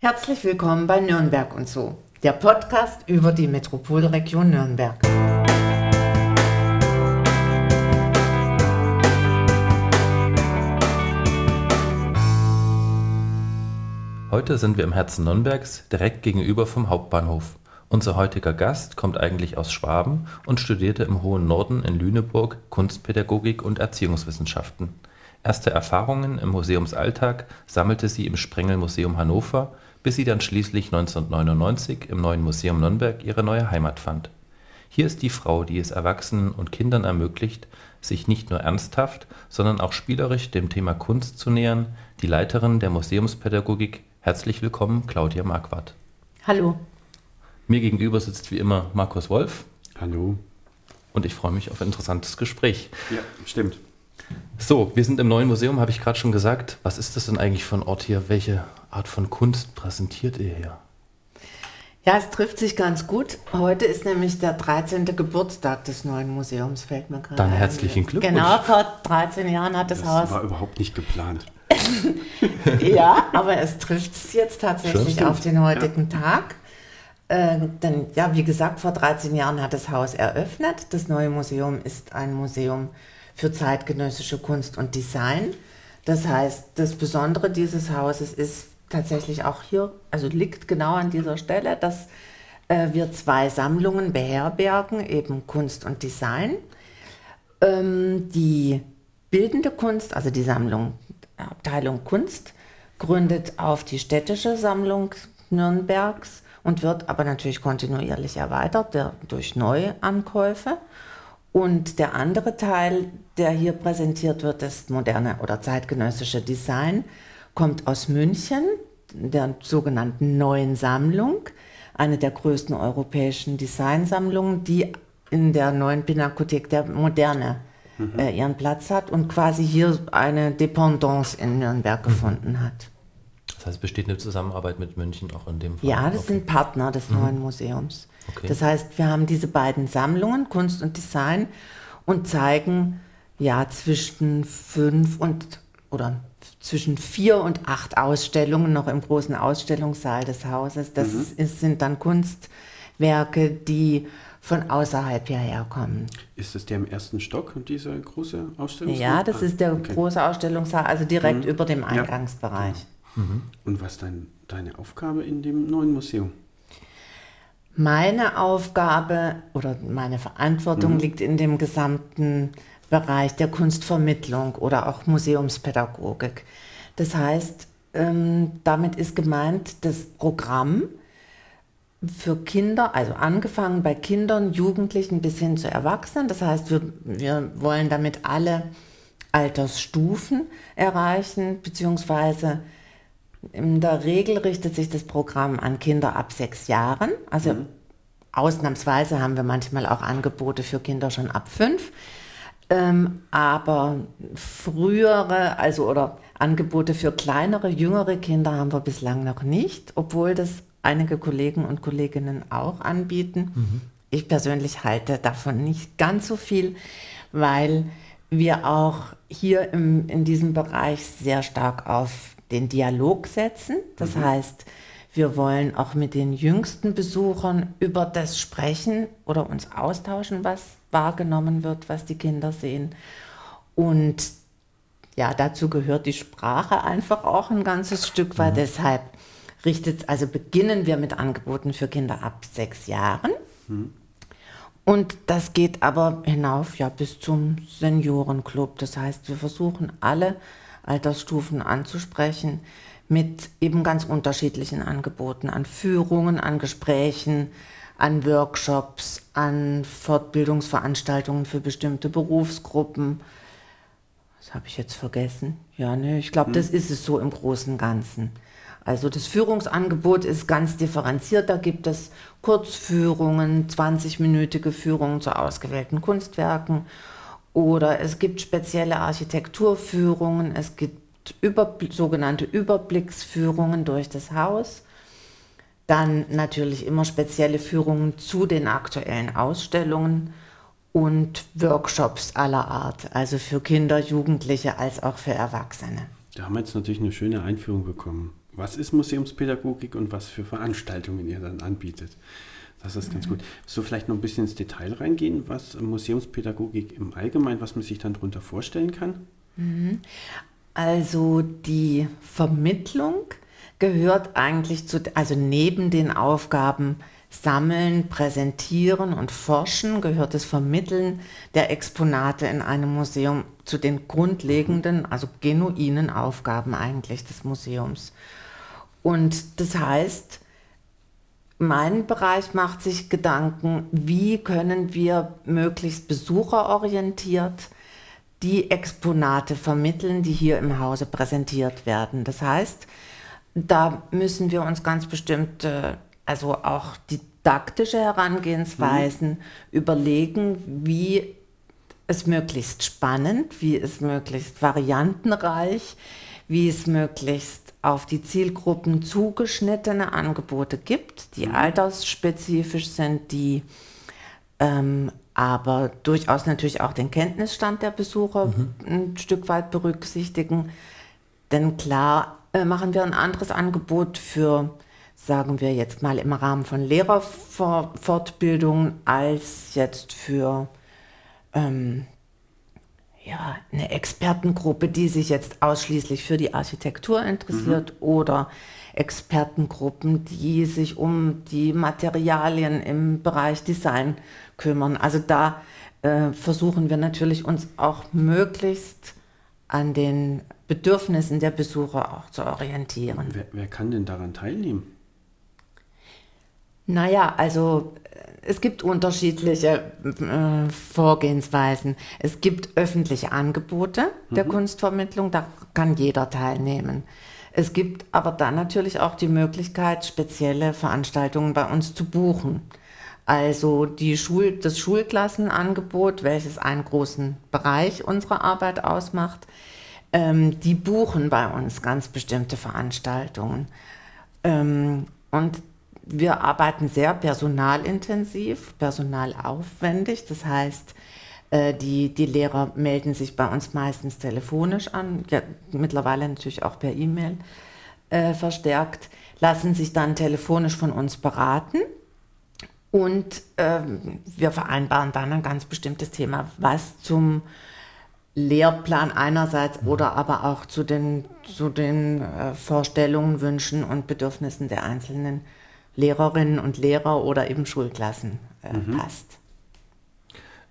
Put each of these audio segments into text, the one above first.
Herzlich willkommen bei Nürnberg und so, der Podcast über die Metropolregion Nürnberg. Heute sind wir im Herzen Nürnbergs, direkt gegenüber vom Hauptbahnhof. Unser heutiger Gast kommt eigentlich aus Schwaben und studierte im hohen Norden in Lüneburg Kunstpädagogik und Erziehungswissenschaften. Erste Erfahrungen im Museumsalltag sammelte sie im Sprengel Museum Hannover bis sie dann schließlich 1999 im Neuen Museum Nürnberg ihre neue Heimat fand. Hier ist die Frau, die es Erwachsenen und Kindern ermöglicht, sich nicht nur ernsthaft, sondern auch spielerisch dem Thema Kunst zu nähern, die Leiterin der Museumspädagogik. Herzlich willkommen, Claudia Marquardt. Hallo. Mir gegenüber sitzt wie immer Markus Wolf. Hallo. Und ich freue mich auf ein interessantes Gespräch. Ja, stimmt. So, wir sind im neuen Museum, habe ich gerade schon gesagt. Was ist das denn eigentlich für ein Ort hier? Welche Art von Kunst präsentiert ihr hier? Ja, es trifft sich ganz gut. Heute ist nämlich der 13. Geburtstag des neuen Museums, fällt mir gerade Dann herzlichen Glückwunsch. Genau, vor 13 Jahren hat das, das Haus. Das war überhaupt nicht geplant. ja, aber es trifft es jetzt tatsächlich auf den heutigen ja. Tag. Äh, denn, ja, wie gesagt, vor 13 Jahren hat das Haus eröffnet. Das neue Museum ist ein Museum für zeitgenössische Kunst und Design. Das heißt, das Besondere dieses Hauses ist tatsächlich auch hier, also liegt genau an dieser Stelle, dass äh, wir zwei Sammlungen beherbergen, eben Kunst und Design. Ähm, die bildende Kunst, also die Sammlung, Abteilung Kunst, gründet auf die städtische Sammlung Nürnbergs und wird aber natürlich kontinuierlich erweitert der, durch Neuankäufe. Und der andere Teil, der hier präsentiert wird, das moderne oder zeitgenössische Design, kommt aus München, der sogenannten Neuen Sammlung, eine der größten europäischen Designsammlungen, die in der neuen Pinakothek der Moderne mhm. äh, ihren Platz hat und quasi hier eine Dependance in Nürnberg mhm. gefunden hat. Das heißt, besteht eine Zusammenarbeit mit München auch in dem Fall? Ja, das okay. sind Partner des mhm. neuen Museums. Okay. Das heißt, wir haben diese beiden Sammlungen, Kunst und Design, und zeigen ja zwischen fünf und oder zwischen vier und acht Ausstellungen noch im großen Ausstellungssaal des Hauses. Das mhm. ist, sind dann Kunstwerke, die von außerhalb hierher kommen. Ist das der im ersten Stock, dieser große Ausstellungssaal? Ja, das ah, ist der okay. große Ausstellungssaal, also direkt mhm. über dem Eingangsbereich. Ja. Mhm. Und was ist dein, deine Aufgabe in dem neuen Museum? Meine Aufgabe oder meine Verantwortung mhm. liegt in dem gesamten Bereich der Kunstvermittlung oder auch Museumspädagogik. Das heißt, ähm, damit ist gemeint das Programm für Kinder, also angefangen bei Kindern, Jugendlichen bis hin zu Erwachsenen. Das heißt, wir, wir wollen damit alle Altersstufen erreichen, beziehungsweise in der Regel richtet sich das Programm an Kinder ab sechs Jahren. Also mhm. ausnahmsweise haben wir manchmal auch Angebote für Kinder schon ab fünf. Ähm, aber frühere, also oder Angebote für kleinere, jüngere Kinder haben wir bislang noch nicht, obwohl das einige Kollegen und Kolleginnen auch anbieten. Mhm. Ich persönlich halte davon nicht ganz so viel, weil wir auch hier im, in diesem Bereich sehr stark auf den Dialog setzen. Das mhm. heißt, wir wollen auch mit den jüngsten Besuchern über das sprechen oder uns austauschen, was wahrgenommen wird, was die Kinder sehen. Und ja, dazu gehört die Sprache einfach auch ein ganzes Stück, weil mhm. deshalb richtet, also beginnen wir mit Angeboten für Kinder ab sechs Jahren. Mhm. Und das geht aber hinauf ja bis zum Seniorenclub. Das heißt, wir versuchen alle Altersstufen anzusprechen mit eben ganz unterschiedlichen Angeboten an Führungen, an Gesprächen, an Workshops, an Fortbildungsveranstaltungen für bestimmte Berufsgruppen. Was habe ich jetzt vergessen? Ja, ne, ich glaube, hm. das ist es so im Großen und Ganzen. Also das Führungsangebot ist ganz differenziert. Da gibt es Kurzführungen, 20-minütige Führungen zu ausgewählten Kunstwerken oder es gibt spezielle Architekturführungen, es gibt über, sogenannte Überblicksführungen durch das Haus. Dann natürlich immer spezielle Führungen zu den aktuellen Ausstellungen und Workshops aller Art, also für Kinder, Jugendliche als auch für Erwachsene. Da haben wir jetzt natürlich eine schöne Einführung bekommen. was ist Museumspädagogik und was für Veranstaltungen ihr dann anbietet. Das ist ganz gut. So vielleicht noch ein bisschen ins Detail reingehen, was Museumspädagogik im Allgemeinen, was man sich dann darunter vorstellen kann? Mhm. Also die Vermittlung gehört eigentlich zu, also neben den Aufgaben Sammeln, Präsentieren und Forschen gehört das Vermitteln der Exponate in einem Museum zu den grundlegenden, also genuinen Aufgaben eigentlich des Museums. Und das heißt, mein Bereich macht sich Gedanken, wie können wir möglichst besucherorientiert die Exponate vermitteln, die hier im Hause präsentiert werden. Das heißt, da müssen wir uns ganz bestimmt, also auch didaktische Herangehensweisen mhm. überlegen, wie es möglichst spannend, wie es möglichst variantenreich, wie es möglichst auf die Zielgruppen zugeschnittene Angebote gibt, die mhm. altersspezifisch sind, die ähm, aber durchaus natürlich auch den Kenntnisstand der Besucher mhm. ein Stück weit berücksichtigen. Denn klar äh, machen wir ein anderes Angebot für, sagen wir jetzt mal im Rahmen von Lehrerfortbildungen, als jetzt für ähm, ja, eine Expertengruppe, die sich jetzt ausschließlich für die Architektur interessiert mhm. oder Expertengruppen, die sich um die Materialien im Bereich Design kümmern. Also da äh, versuchen wir natürlich uns auch möglichst an den Bedürfnissen der Besucher auch zu orientieren. Wer, wer kann denn daran teilnehmen? Naja, also es gibt unterschiedliche äh, Vorgehensweisen. Es gibt öffentliche Angebote der mhm. Kunstvermittlung, da kann jeder teilnehmen. Es gibt aber dann natürlich auch die Möglichkeit, spezielle Veranstaltungen bei uns zu buchen. Also die Schul das Schulklassenangebot, welches einen großen Bereich unserer Arbeit ausmacht, ähm, die buchen bei uns ganz bestimmte Veranstaltungen. Ähm, und wir arbeiten sehr personalintensiv, personalaufwendig. Das heißt, äh, die, die Lehrer melden sich bei uns meistens telefonisch an, ja, mittlerweile natürlich auch per E-Mail äh, verstärkt, lassen sich dann telefonisch von uns beraten und äh, wir vereinbaren dann ein ganz bestimmtes Thema, was zum Lehrplan einerseits mhm. oder aber auch zu den, zu den äh, Vorstellungen, Wünschen und Bedürfnissen der einzelnen Lehrerinnen und Lehrer oder eben Schulklassen äh, mhm. passt.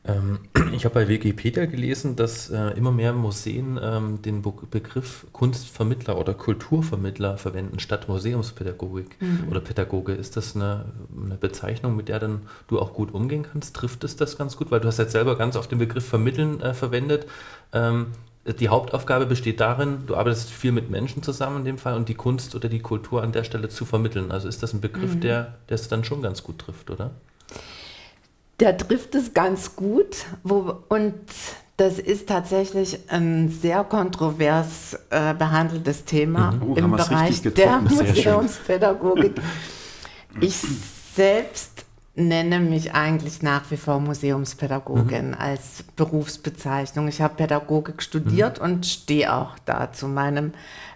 Ähm, ich habe bei Wikipedia gelesen, dass äh, immer mehr Museen ähm, den Be Begriff Kunstvermittler oder Kulturvermittler verwenden statt Museumspädagogik mhm. oder Pädagoge. Ist das eine, eine, Bezeichnung, mit der dann du auch gut umgehen kannst? Trifft es das ganz gut? Weil du hast jetzt selber ganz oft den Begriff Vermitteln äh, verwendet. Ähm, die Hauptaufgabe besteht darin, du arbeitest viel mit Menschen zusammen in dem Fall und die Kunst oder die Kultur an der Stelle zu vermitteln. Also ist das ein Begriff, mhm. der es dann schon ganz gut trifft, oder? Der trifft es ganz gut wo, und das ist tatsächlich ein sehr kontrovers äh, behandeltes Thema mhm. oh, im Bereich der Museumspädagogik. ich selbst nenne mich eigentlich nach wie vor Museumspädagogin mhm. als Berufsbezeichnung. Ich habe Pädagogik studiert mhm. und stehe auch da zu meinem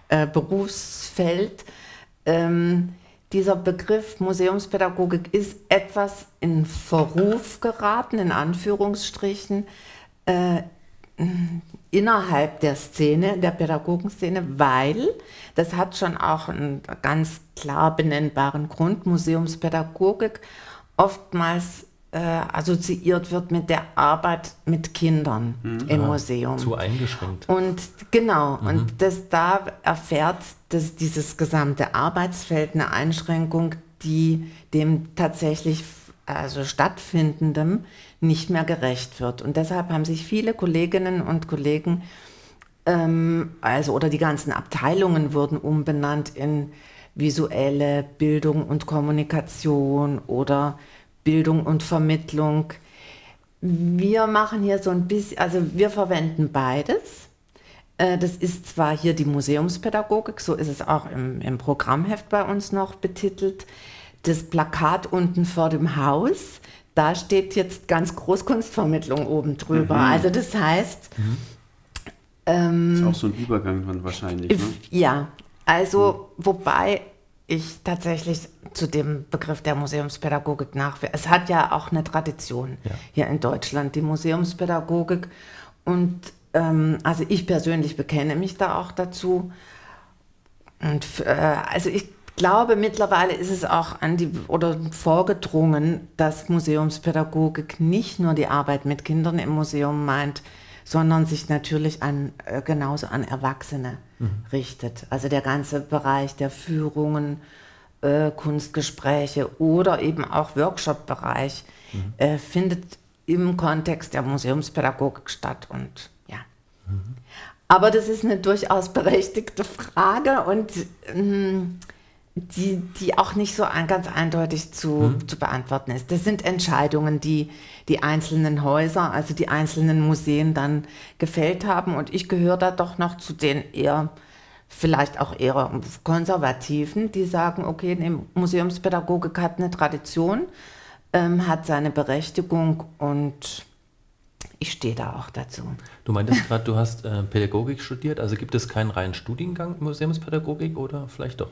äh, Berufsfeld. Ähm, dieser Begriff Museumspädagogik ist etwas in Verruf geraten, in Anführungsstrichen, äh, innerhalb der Szene, der Pädagogenszene, weil das hat schon auch einen ganz klar benennbaren Grund. Museumspädagogik oftmals äh, assoziiert wird mit der Arbeit mit Kindern mhm. im Museum. Zu eingeschränkt. Und genau, mhm. und das da erfährt dass dieses gesamte Arbeitsfeld eine Einschränkung, die dem tatsächlich also stattfindendem nicht mehr gerecht wird. Und deshalb haben sich viele Kolleginnen und Kollegen, ähm, also oder die ganzen Abteilungen wurden umbenannt in visuelle Bildung und Kommunikation oder Bildung und Vermittlung. Wir machen hier so ein bisschen, also wir verwenden beides. Äh, das ist zwar hier die Museumspädagogik, so ist es auch im, im Programmheft bei uns noch betitelt. Das Plakat unten vor dem Haus, da steht jetzt ganz Großkunstvermittlung oben drüber. Mhm. Also das heißt, mhm. ähm, ist auch so ein Übergang dann wahrscheinlich. Ne? Ja, Also, wobei ich tatsächlich zu dem Begriff der Museumspädagogik nach. Es hat ja auch eine Tradition ja. hier in Deutschland, die Museumspädagogik. Und ähm, also ich persönlich bekenne mich da auch dazu. Und äh, also ich glaube, mittlerweile ist es auch an die oder vorgedrungen, dass Museumspädagogik nicht nur die Arbeit mit Kindern im Museum meint, sondern sich natürlich an, äh, genauso an Erwachsene mhm. richtet. Also der ganze Bereich der Führungen, äh, Kunstgespräche oder eben auch Workshop-Bereich mhm. äh, findet im Kontext der Museumspädagogik statt. Und ja. Mhm. Aber das ist eine durchaus berechtigte Frage und ähm, die, die auch nicht so ein, ganz eindeutig zu, mhm. zu beantworten ist. Das sind Entscheidungen, die die einzelnen Häuser, also die einzelnen Museen dann gefällt haben. Und ich gehöre da doch noch zu den eher, vielleicht auch eher konservativen, die sagen, okay, nee, Museumspädagogik hat eine Tradition, ähm, hat seine Berechtigung und ich stehe da auch dazu. Du meintest gerade, du hast äh, Pädagogik studiert, also gibt es keinen reinen Studiengang Museumspädagogik oder vielleicht doch?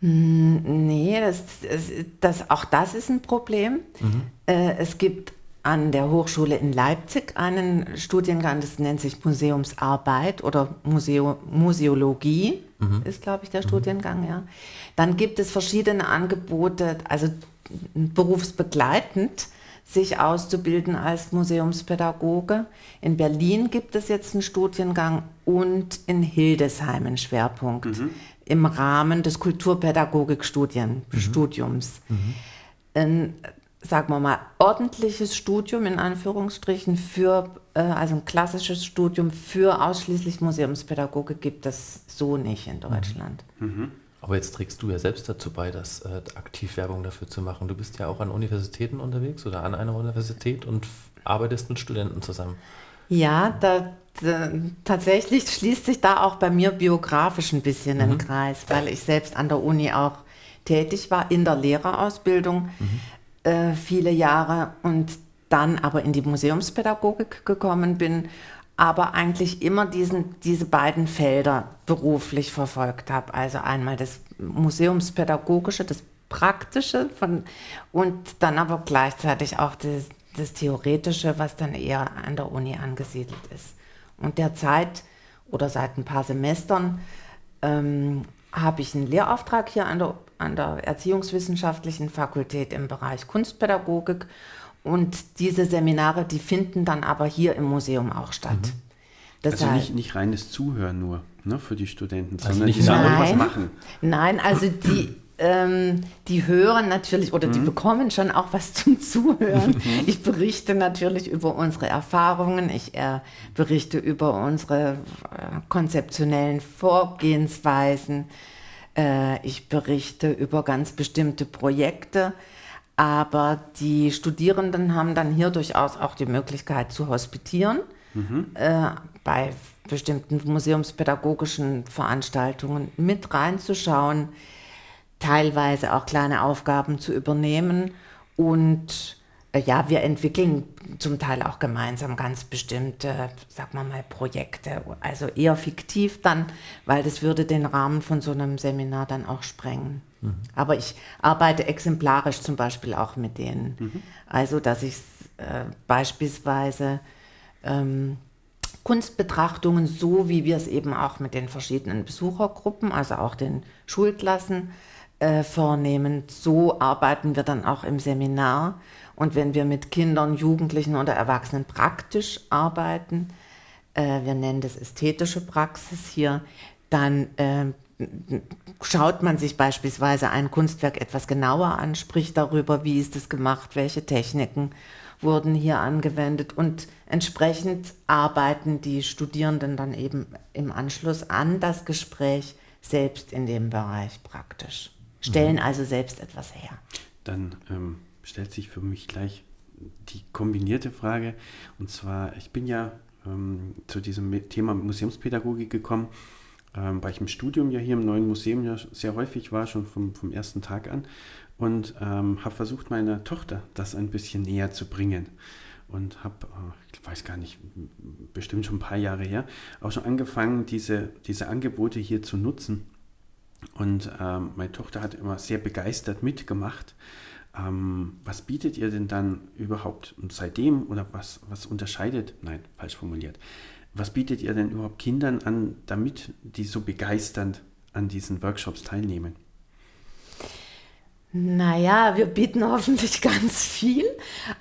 Hm, nee, das, das, auch das ist ein Problem. Mhm. Äh, es gibt an der Hochschule in Leipzig einen Studiengang, das nennt sich Museumsarbeit oder Museo, Museologie, mhm. ist, glaube ich, der mhm. Studiengang, ja. Dann gibt es verschiedene Angebote, also berufsbegleitend sich auszubilden als Museumspädagoge. In Berlin gibt es jetzt einen Studiengang und in Hildesheim einen Schwerpunkt. Mhm im Rahmen des Kulturpädagogikstudiums. Mhm. mhm. Ein, sagen wir mal, ordentliches Studium in Anführungsstrichen für, äh, also ein klassisches Studium für ausschließlich Museumspädagogik gibt es so nicht in Deutschland. Mhm. mhm. Aber jetzt trägst du ja selbst dazu bei, das äh, aktiv Werbung dafür zu machen. Du bist ja auch an Universitäten unterwegs oder an einer Universität und arbeitest mit Studenten zusammen. Ja, da, tatsächlich schließt sich da auch bei mir biografisch ein bisschen mhm. ein Kreis, weil ich selbst an der Uni auch tätig war in der Lehrerausbildung mhm. äh, viele Jahre und dann aber in die Museumspädagogik gekommen bin, aber eigentlich immer diesen, diese beiden Felder beruflich verfolgt habe. Also einmal das Museumspädagogische, das Praktische von, und dann aber gleichzeitig auch das, das Theoretische, was dann eher an der Uni angesiedelt ist. Und derzeit oder seit ein paar Semestern ähm, habe ich einen Lehrauftrag hier an der, an der Erziehungswissenschaftlichen Fakultät im Bereich Kunstpädagogik. Und diese Seminare, die finden dann aber hier im Museum auch statt. Mhm. also nicht, nicht reines Zuhören nur ne, für die Studenten, also sondern die sollen was machen. Nein, also die, ähm, die hören natürlich oder die mhm. bekommen schon auch was zum Zuhören. Mhm. Ich berichte natürlich über unsere Erfahrungen, ich äh, berichte über unsere äh, konzeptionellen Vorgehensweisen, äh, ich berichte über ganz bestimmte Projekte. Aber die Studierenden haben dann hier durchaus auch die Möglichkeit zu hospitieren mhm. Äh, bei bestimmten museumspädagogischen Veranstaltungen mit reinzuschauen teilweise auch kleine Aufgaben zu übernehmen. Und äh, ja, wir entwickeln zum Teil auch gemeinsam ganz bestimmte, sagen wir mal, Projekte. Also eher fiktiv dann, weil das würde den Rahmen von so einem Seminar dann auch sprengen. Mhm. Aber ich arbeite exemplarisch zum Beispiel auch mit denen. Mhm. Also, dass ich äh, beispielsweise ähm, Kunstbetrachtungen, so wie wir es eben auch mit den verschiedenen Besuchergruppen, also auch den Schulklassen, äh, vornehmen. So arbeiten wir dann auch im Seminar. Und wenn wir mit Kindern, Jugendlichen oder Erwachsenen praktisch arbeiten, äh, wir nennen das ästhetische Praxis hier, dann äh, schaut man sich beispielsweise ein Kunstwerk etwas genauer an, spricht darüber, wie ist es gemacht, welche Techniken wurden hier angewendet und entsprechend arbeiten die Studierenden dann eben im Anschluss an das Gespräch selbst in dem Bereich praktisch stellen mhm. also selbst etwas her. Dann ähm, stellt sich für mich gleich die kombinierte Frage. Und zwar, ich bin ja ähm, zu diesem Thema Museumspädagogik gekommen, ähm, weil ich im Studium ja hier im neuen Museum ja sehr häufig war, schon vom, vom ersten Tag an. Und ähm, habe versucht, meiner Tochter das ein bisschen näher zu bringen. Und habe, äh, ich weiß gar nicht, bestimmt schon ein paar Jahre her, auch schon angefangen, diese, diese Angebote hier zu nutzen Und ähm, meine Tochter hat immer sehr begeistert mitgemacht. Ähm, was bietet ihr denn dann überhaupt und seitdem oder was, was unterscheidet, nein, falsch formuliert, was bietet ihr denn überhaupt Kindern an, damit die so begeisternd an diesen Workshops teilnehmen? Naja, wir bieten hoffentlich ganz viel.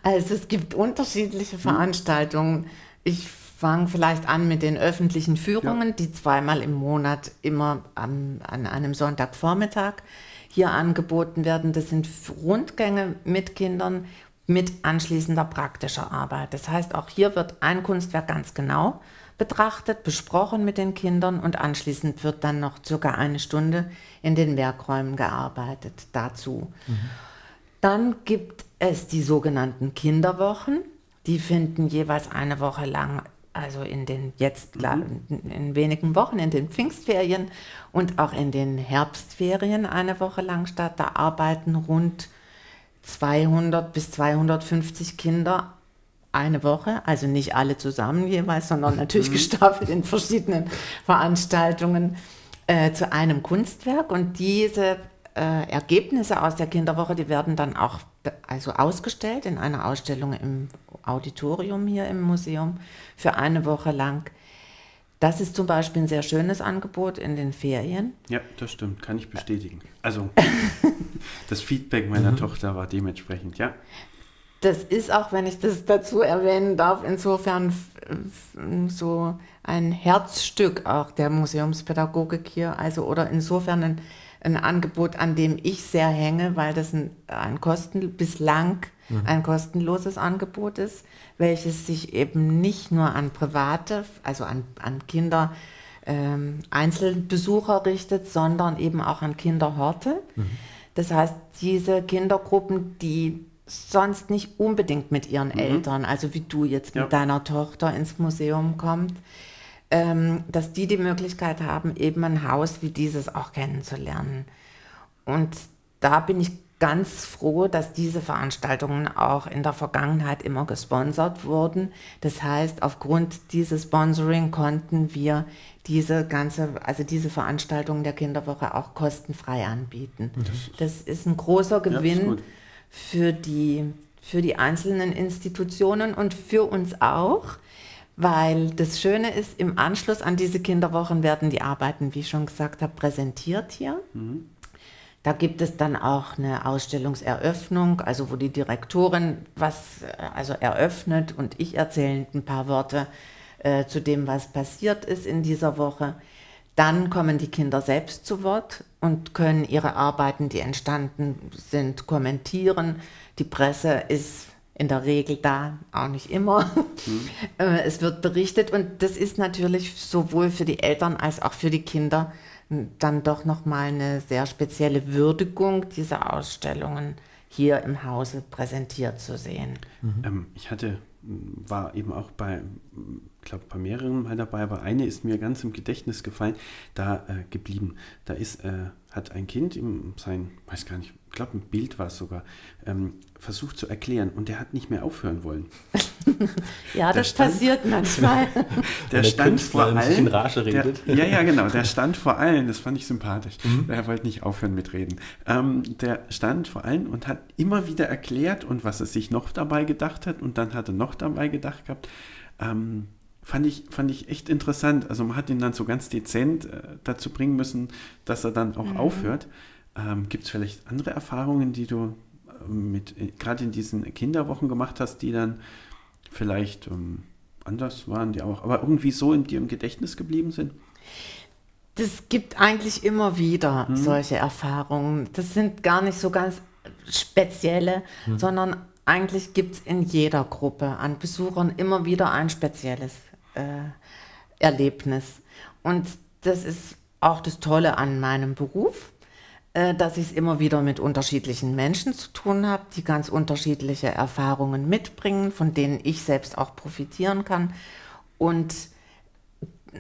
Also es gibt unterschiedliche hm. Veranstaltungen. Ich fange vielleicht an mit den öffentlichen Führungen, ja. die zweimal im Monat immer am, an einem Sonntagvormittag hier angeboten werden. Das sind Rundgänge mit Kindern mit anschließender praktischer Arbeit. Das heißt, auch hier wird ein Kunstwerk ganz genau betrachtet, besprochen mit den Kindern und anschließend wird dann noch circa eine Stunde in den Werkräumen gearbeitet dazu. Mhm. Dann gibt es die sogenannten Kinderwochen. Die finden jeweils eine Woche lang, also in den jetzt mhm. in wenigen Wochen, in den Pfingstferien und auch in den Herbstferien eine Woche lang statt. Da arbeiten rund 200 bis 250 Kinder eine Woche, also nicht alle zusammen jeweils, sondern natürlich mhm. gestaffelt in verschiedenen Veranstaltungen äh, zu einem Kunstwerk. Und diese äh, Ergebnisse aus der Kinderwoche, die werden dann auch also ausgestellt in einer Ausstellung im Auditorium hier im Museum für eine Woche lang. Das ist zum Beispiel ein sehr schönes Angebot in den Ferien. Ja, das stimmt, kann ich bestätigen. Also das Feedback meiner mhm. Tochter war dementsprechend, ja. Das ist auch, wenn ich das dazu erwähnen darf, insofern so ein Herzstück auch der Museumspädagogik hier, also oder insofern ein, ein Angebot, an dem ich sehr hänge, weil das ein, ein Kosten, bislang mhm. ein kostenloses Angebot ist, welches sich eben nicht nur an Private, also an, an Kinder, ähm, Einzelbesucher richtet, sondern eben auch an Kinderhorte. Mhm. Das heißt, diese Kindergruppen, die sonst nicht unbedingt mit ihren mhm. Eltern, also wie du jetzt mit ja. deiner Tochter ins Museum kommt, ähm, dass die die Möglichkeit haben, eben ein Haus wie dieses auch kennenzulernen. Und da bin ich ganz froh, dass diese Veranstaltungen auch in der Vergangenheit immer gesponsert wurden. Das heißt, aufgrund dieses Sponsoring konnten wir diese ganze, also diese Veranstaltungen der Kinderwoche auch kostenfrei anbieten. Das, das ist ein großer Gewinn. Ja, für die, für die einzelnen Institutionen und für uns auch, weil das Schöne ist, im Anschluss an diese Kinderwochen werden die Arbeiten, wie ich schon gesagt habe, präsentiert hier. Mhm. Da gibt es dann auch eine Ausstellungseröffnung, also wo die Direktorin was also eröffnet und ich erzähle ein paar Worte äh, zu dem, was passiert ist in dieser Woche. Dann kommen die Kinder selbst zu Wort und können ihre Arbeiten, die entstanden sind, kommentieren. Die Presse ist in der Regel da, auch nicht immer. Mhm. Es wird berichtet und das ist natürlich sowohl für die Eltern als auch für die Kinder dann doch nochmal eine sehr spezielle Würdigung dieser Ausstellungen hier im Hause präsentiert zu sehen. Mhm. Ähm, ich hatte, war eben auch bei ich glaube, bei mehreren mal dabei, aber eine ist mir ganz im Gedächtnis gefallen, da äh, geblieben. Da ist, äh, hat ein Kind ihm sein, weiß gar nicht, ich glaube, ein Bild war es sogar, ähm, versucht zu erklären und der hat nicht mehr aufhören wollen. ja, der das stand, passiert manchmal. der, der stand vor allen. Der, ja, ja, genau. Der stand vor allen, das fand ich sympathisch. Mhm. Er wollte nicht aufhören mit Reden. Ähm, der stand vor allen und hat immer wieder erklärt und was er sich noch dabei gedacht hat und dann hat er noch dabei gedacht gehabt. Ähm, fand ich, fand ich echt interessant. Also man hat ihn dann so ganz dezent äh, dazu bringen müssen, dass er dann auch mhm. aufhört. Ähm, Gibt es vielleicht andere Erfahrungen, die du äh, mit äh, gerade in diesen Kinderwochen gemacht hast, die dann vielleicht ähm, anders waren, die auch, aber irgendwie so in dir im Gedächtnis geblieben sind? Das gibt eigentlich immer wieder mhm. solche Erfahrungen. Das sind gar nicht so ganz spezielle, mhm. sondern eigentlich gibt es in jeder Gruppe an Besuchern immer wieder ein spezielles äh, Erlebnis. Und das ist auch das Tolle an meinem Beruf, dass ich es immer wieder mit unterschiedlichen Menschen zu tun habe, die ganz unterschiedliche Erfahrungen mitbringen, von denen ich selbst auch profitieren kann. Und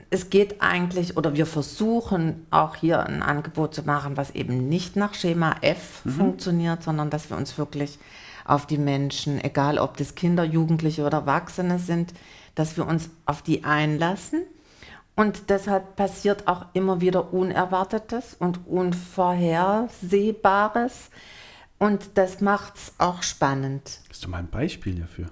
es geht eigentlich, oder wir versuchen auch hier ein Angebot zu machen, was eben nicht nach Schema F mhm. funktioniert, sondern dass wir uns wirklich auf die Menschen, egal ob das Kinder, Jugendliche oder Erwachsene sind, dass wir uns auf die einlassen Und deshalb passiert auch immer wieder Unerwartetes und Unvorhersehbares. Und das macht es auch spannend. Hast du mal ein Beispiel dafür?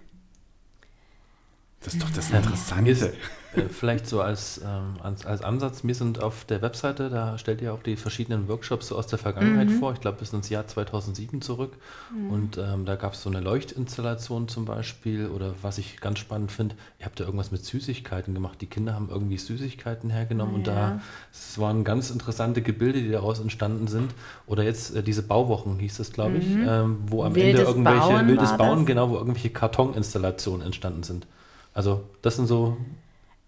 Das ist doch das Interessante. Äh, vielleicht so als, ähm, als, als, Ansatz, wir sind auf der Webseite, da stellt ihr auch die verschiedenen Workshops so aus der Vergangenheit mhm. vor. Ich glaube bis ins Jahr 2007 zurück. Mhm. Und ähm, da gab es so eine Leuchtinstallation zum Beispiel. Oder was ich ganz spannend finde, ihr habt ja irgendwas mit Süßigkeiten gemacht. Die Kinder haben irgendwie Süßigkeiten hergenommen ja. und da es waren ganz interessante Gebilde, die daraus entstanden sind. Oder jetzt äh, diese Bauwochen hieß es, glaube ich, mhm. ähm, wo am wildes Ende irgendwelche Bauen wildes Bauen, genau, wo irgendwelche Kartoninstallationen entstanden sind. Also das sind so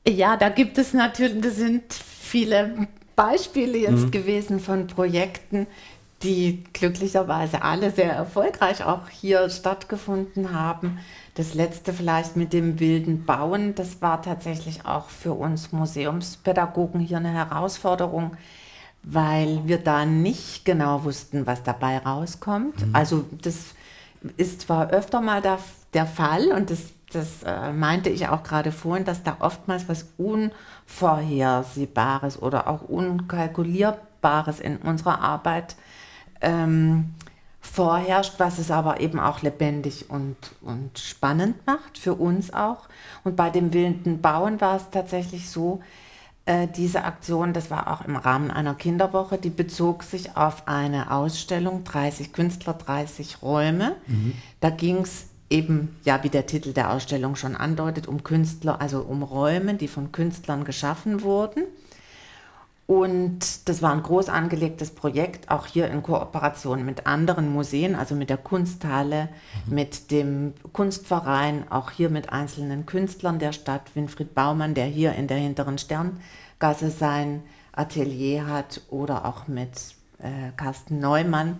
ja, da gibt es natürlich, das sind viele Beispiele jetzt mhm. gewesen von Projekten, die glücklicherweise alle sehr erfolgreich auch hier stattgefunden haben. Das letzte vielleicht mit dem wilden Bauen, das war tatsächlich auch für uns Museumspädagogen hier eine Herausforderung, weil wir da nicht genau wussten, was dabei rauskommt. Mhm. Also das ist zwar öfter mal der, der Fall und das das äh, meinte ich auch gerade vorhin, dass da oftmals was Unvorhersehbares oder auch Unkalkulierbares in unserer Arbeit ähm, vorherrscht, was es aber eben auch lebendig und, und spannend macht, für uns auch. Und bei dem wilden Bauen war es tatsächlich so, äh, diese Aktion, das war auch im Rahmen einer Kinderwoche, die bezog sich auf eine Ausstellung, 30 Künstler, 30 Räume. Mhm. Da ging es eben, ja, wie der Titel der Ausstellung schon andeutet, um Künstler, also um Räume, die von Künstlern geschaffen wurden. Und das war ein groß angelegtes Projekt, auch hier in Kooperation mit anderen Museen, also mit der Kunsthalle, mhm. mit dem Kunstverein, auch hier mit einzelnen Künstlern der Stadt, Winfried Baumann, der hier in der hinteren Sterngasse sein Atelier hat, oder auch mit äh, Carsten Neumann.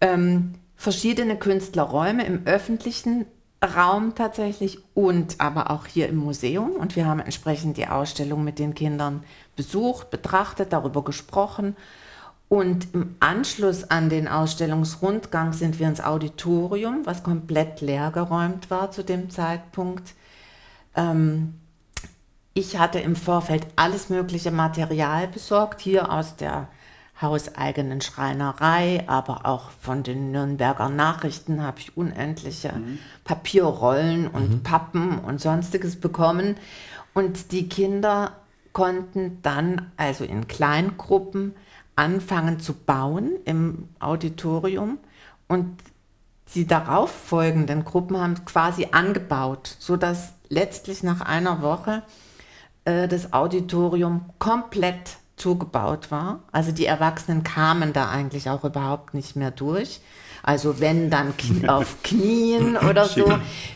Ähm, verschiedene Künstlerräume im öffentlichen Raum tatsächlich und aber auch hier im Museum. Und wir haben entsprechend die Ausstellung mit den Kindern besucht, betrachtet, darüber gesprochen. Und im Anschluss an den Ausstellungsrundgang sind wir ins Auditorium, was komplett leer geräumt war zu dem Zeitpunkt. Ähm, ich hatte im Vorfeld alles mögliche Material besorgt, hier aus der hauseigenen Schreinerei, aber auch von den Nürnberger Nachrichten habe ich unendliche mhm. Papierrollen und mhm. Pappen und sonstiges bekommen. Und die Kinder konnten dann also in Kleingruppen anfangen zu bauen im Auditorium und die darauf folgenden Gruppen haben quasi angebaut, sodass letztlich nach einer Woche äh, das Auditorium komplett zugebaut war. Also die Erwachsenen kamen da eigentlich auch überhaupt nicht mehr durch. Also wenn dann auf Knien oder so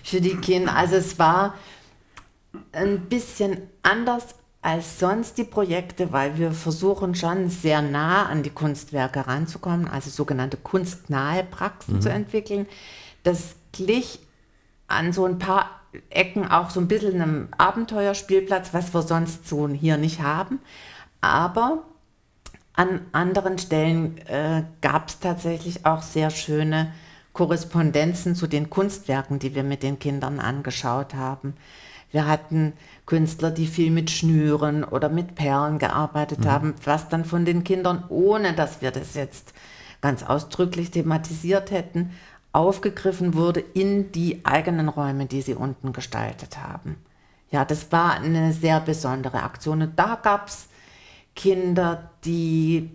für die Kinder. Also es war ein bisschen anders als sonst die Projekte, weil wir versuchen schon sehr nah an die Kunstwerke ranzukommen, also sogenannte kunstnahe Praxen mhm. zu entwickeln. Das glich an so ein paar Ecken auch so ein bisschen einem Abenteuerspielplatz, was wir sonst so hier nicht haben. Aber an anderen Stellen äh, gab es tatsächlich auch sehr schöne Korrespondenzen zu den Kunstwerken, die wir mit den Kindern angeschaut haben. Wir hatten Künstler, die viel mit Schnüren oder mit Perlen gearbeitet mhm. haben, was dann von den Kindern, ohne dass wir das jetzt ganz ausdrücklich thematisiert hätten, aufgegriffen wurde in die eigenen Räume, die sie unten gestaltet haben. Ja, das war eine sehr besondere Aktion. Und da gab es Kinder, die,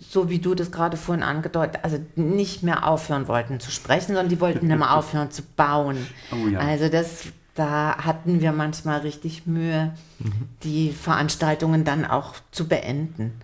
so wie du das gerade vorhin angedeutet also nicht mehr aufhören wollten zu sprechen, sondern die wollten nicht mehr aufhören zu bauen. Oh ja. Also das, da hatten wir manchmal richtig Mühe, mhm. die Veranstaltungen dann auch zu beenden.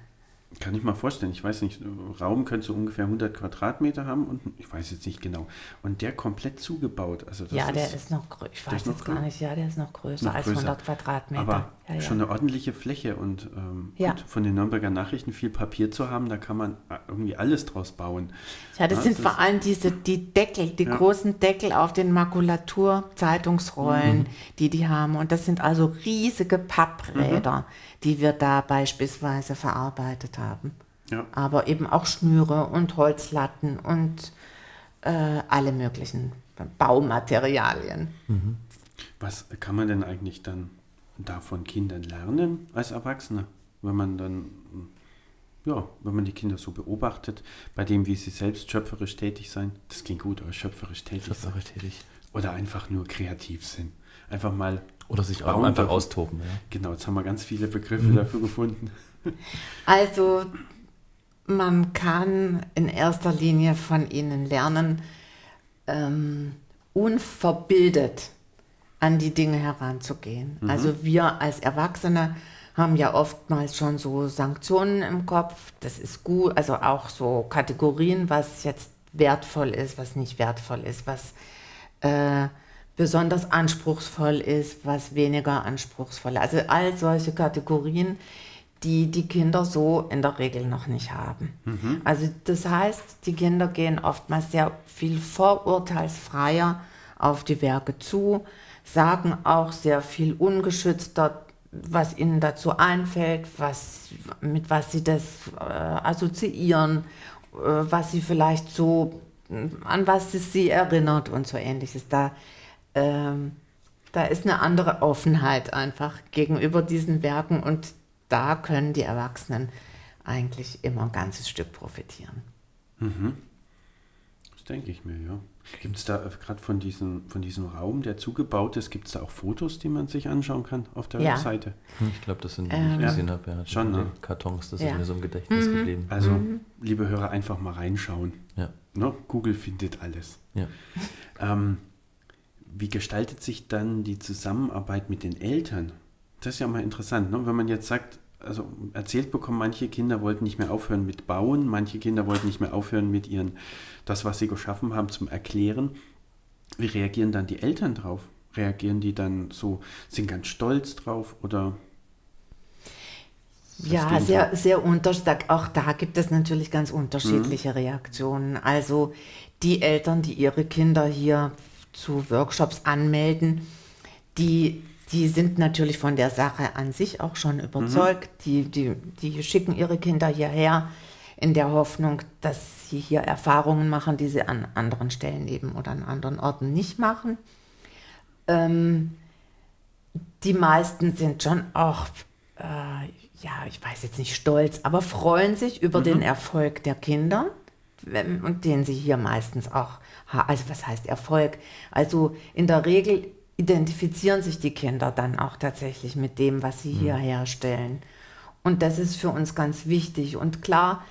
Kann ich mal vorstellen. Ich weiß nicht, Raum könnte so ungefähr 100 Quadratmeter haben und ich weiß jetzt nicht genau. Und der komplett zugebaut. Also ja, der ist, ist noch größer. Ich weiß jetzt gar nicht, ja, der ist noch größer noch als größer. 100 Quadratmeter. Aber ja, ja. schon eine ordentliche Fläche und ähm, ja. gut, von den Nürnberger Nachrichten viel Papier zu haben, da kann man äh, irgendwie alles draus bauen. Ja, das sind vor allem diese, die Deckel, die großen Deckel auf den Makulatur-Zeitungsrollen, mhm. die die haben. Und das sind also riesige Pappräder. Mhm die wir da beispielsweise verarbeitet haben. Ja. Aber eben auch Schnüre und Holzlatten und äh, alle möglichen Baumaterialien. Mhm. Was kann man denn eigentlich dann davon Kindern lernen als Erwachsene, wenn man dann, ja, wenn man die Kinder so beobachtet, bei dem, wie sie selbst schöpferisch tätig sein, das klingt gut, aber schöpferisch tätig Schöpferisch tätig. Oder einfach nur kreativ sind. Einfach mal. Oder sich auch einfach austoben. Ja. Genau, jetzt haben wir ganz viele Begriffe mhm. dafür gefunden. Also, man kann in erster Linie von ihnen lernen, ähm, unverbildet an die Dinge heranzugehen. Mhm. Also wir als Erwachsene haben ja oftmals schon so Sanktionen im Kopf. Das ist gut, also auch so Kategorien, was jetzt wertvoll ist, was nicht wertvoll ist, was äh, besonders anspruchsvoll ist, was weniger anspruchsvoll ist. Also all solche Kategorien, die die Kinder so in der Regel noch nicht haben. Mhm. Also das heißt, die Kinder gehen oftmals sehr viel vorurteilsfreier auf die Werke zu, sagen auch sehr viel ungeschützter, was ihnen dazu einfällt, was, mit was sie das äh, assoziieren, äh, was sie vielleicht so, an was es sie erinnert und so ähnliches. Da, ähm, da ist eine andere Offenheit einfach gegenüber diesen Werken und da können die Erwachsenen eigentlich immer ein ganzes Stück profitieren. Mhm. Das denke ich mir, ja. Gibt es da gerade von diesem, von diesem Raum, der zugebaut ist, gibt es da auch Fotos, die man sich anschauen kann auf der ja. Webseite? Hm, ich glaube, das sind, die ähm, ich gesehen habe, ja, schon, ne? Kartons, das ja. ist mir so im Gedächtnis mhm. geblieben. Also, mhm. liebe Hörer, einfach mal reinschauen. Ja. Ne? Google findet alles. Ja. Ähm, wie gestaltet sich dann die Zusammenarbeit mit den Eltern? Das ist ja mal interessant, ne? wenn man jetzt sagt, also erzählt bekommen, manche Kinder wollten nicht mehr aufhören mit Bauen, manche Kinder wollten nicht mehr aufhören mit ihren, das, was sie geschaffen haben, zum Erklären. Wie reagieren dann die Eltern drauf? Reagieren die dann so, sind ganz stolz drauf oder? Ja, sehr, sehr unterschiedlich. Auch da gibt es natürlich ganz unterschiedliche mhm. Reaktionen. Also die Eltern, die ihre Kinder hier zu Workshops anmelden, die die sind natürlich von der Sache an sich auch schon überzeugt. Mhm. Die, die, die schicken ihre Kinder hierher in der Hoffnung, dass sie hier Erfahrungen machen, die sie an anderen Stellen eben oder an anderen Orten nicht machen. Ähm, die meisten sind schon auch, äh, ja, ich weiß jetzt nicht stolz, aber freuen sich über mhm. den Erfolg der Kinder und den sie hier meistens auch, also was heißt Erfolg? Also in der Regel identifizieren sich die Kinder dann auch tatsächlich mit dem, was sie hier mhm. herstellen. Und das ist für uns ganz wichtig. Und klar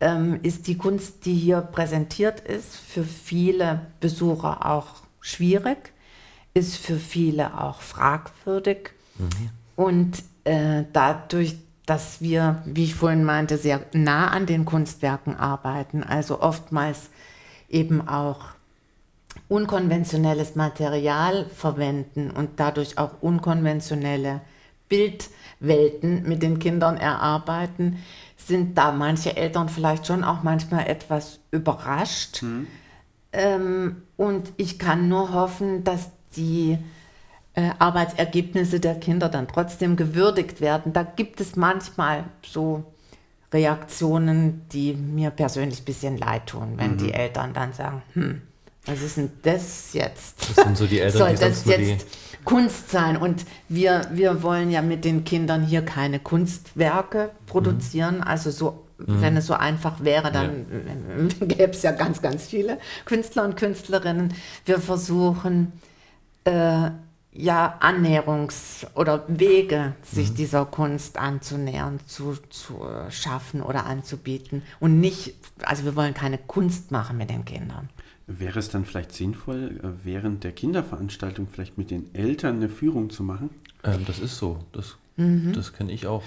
ähm, ist die Kunst, die hier präsentiert ist, für viele Besucher auch schwierig, ist für viele auch fragwürdig. Mhm. Und äh, dadurch, dass wir, wie ich vorhin meinte, sehr nah an den Kunstwerken arbeiten, also oftmals eben auch unkonventionelles Material verwenden und dadurch auch unkonventionelle Bildwelten mit den Kindern erarbeiten, sind da manche Eltern vielleicht schon auch manchmal etwas überrascht. Mhm. Ähm, und ich kann nur hoffen, dass die äh, Arbeitsergebnisse der Kinder dann trotzdem gewürdigt werden. Da gibt es manchmal so Reaktionen, die mir persönlich ein bisschen leid tun, wenn mhm. die Eltern dann sagen, hm, was ist denn das jetzt? Das sind so die Eltern, Soll die das jetzt Kunst sein? Und wir, wir wollen ja mit den Kindern hier keine Kunstwerke produzieren. Mhm. Also so, mhm. wenn es so einfach wäre, dann ja. gäbe es ja ganz, ganz viele Künstler und Künstlerinnen. Wir versuchen äh, ja Annäherungs- oder Wege, sich mhm. dieser Kunst anzunähern, zu, zu schaffen oder anzubieten. Und nicht, also wir wollen keine Kunst machen mit den Kindern. Wäre es dann vielleicht sinnvoll, äh, während der Kinderveranstaltung vielleicht mit den Eltern eine Führung zu machen? Ähm, das ist so. Das, mhm. das kenne ich auch.